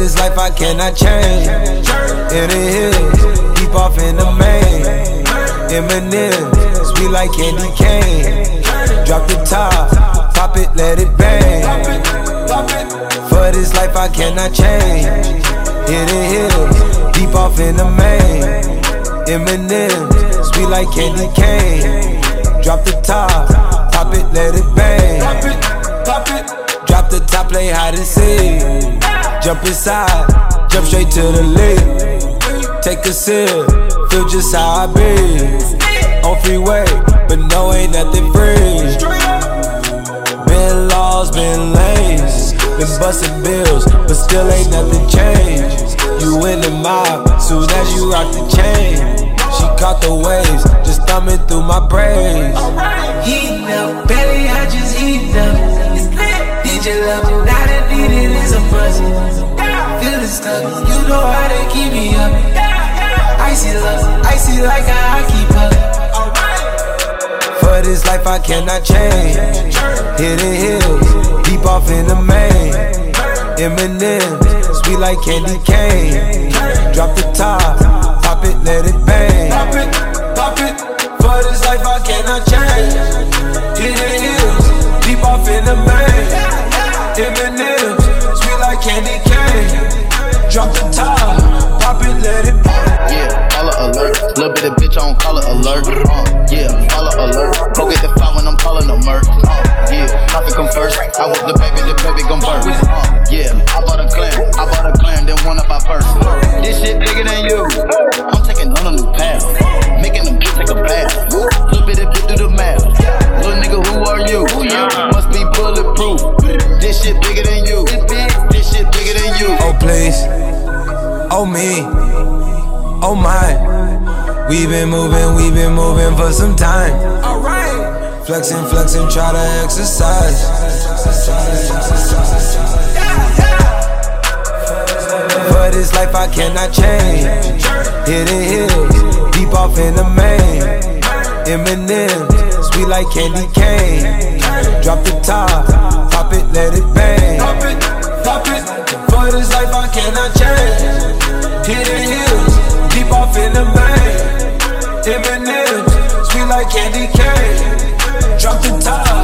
this life I cannot change. Hidden hills, deep off in the main. M&M, sweet like candy cane. Drop the top, pop it, let it bang. For this life I cannot change. Hidden hills, deep off in the main. M&M, sweet like candy cane. Drop the top, pop it, let it bang. Drop the top, play hide and seek. Jump inside, jump straight to the lake. Take a sip, feel just how I be. On freeway, but no, ain't nothing free. Been laws, been lanes, been busting bills, but still ain't nothing changed. You in the mob, soon as you rock the chain. She caught the waves, just thumbing through my braids. Heat up, belly, I just heat up. DJ love me, Feeling stuck, you know how they keep me up. Icy love, icy like a hockey puck. For this life I cannot change. Hidden hills, deep off in the main. M&M, sweet like candy cane. Drop the top, pop it, let it bang. Pop it, pop it. For this life I cannot change. Hidden hills, deep off in the main. M&M, Little bit of bitch on color alert. Uh, yeah, follow alert. Go get the file when I'm calling a merc. Uh, yeah, nothing come first. I want the baby, the baby gon' burst. Uh, yeah, I bought a clan, I bought a clan, then one of my first. This shit bigger than you. I'm taking on a new path, making them take a bath. Little bit of bit do the math. Little nigga, who are you? Who you? Must be bulletproof. This shit bigger than you. This shit bigger than you. Oh please, oh me, oh my. We been moving, we been moving for some time. Alright. Flexing, flexing, try to exercise. For this life I cannot change. Hidden hills, deep off in the main. M&M, sweet like candy cane. M&M, sweet like candy cane. Drop the top,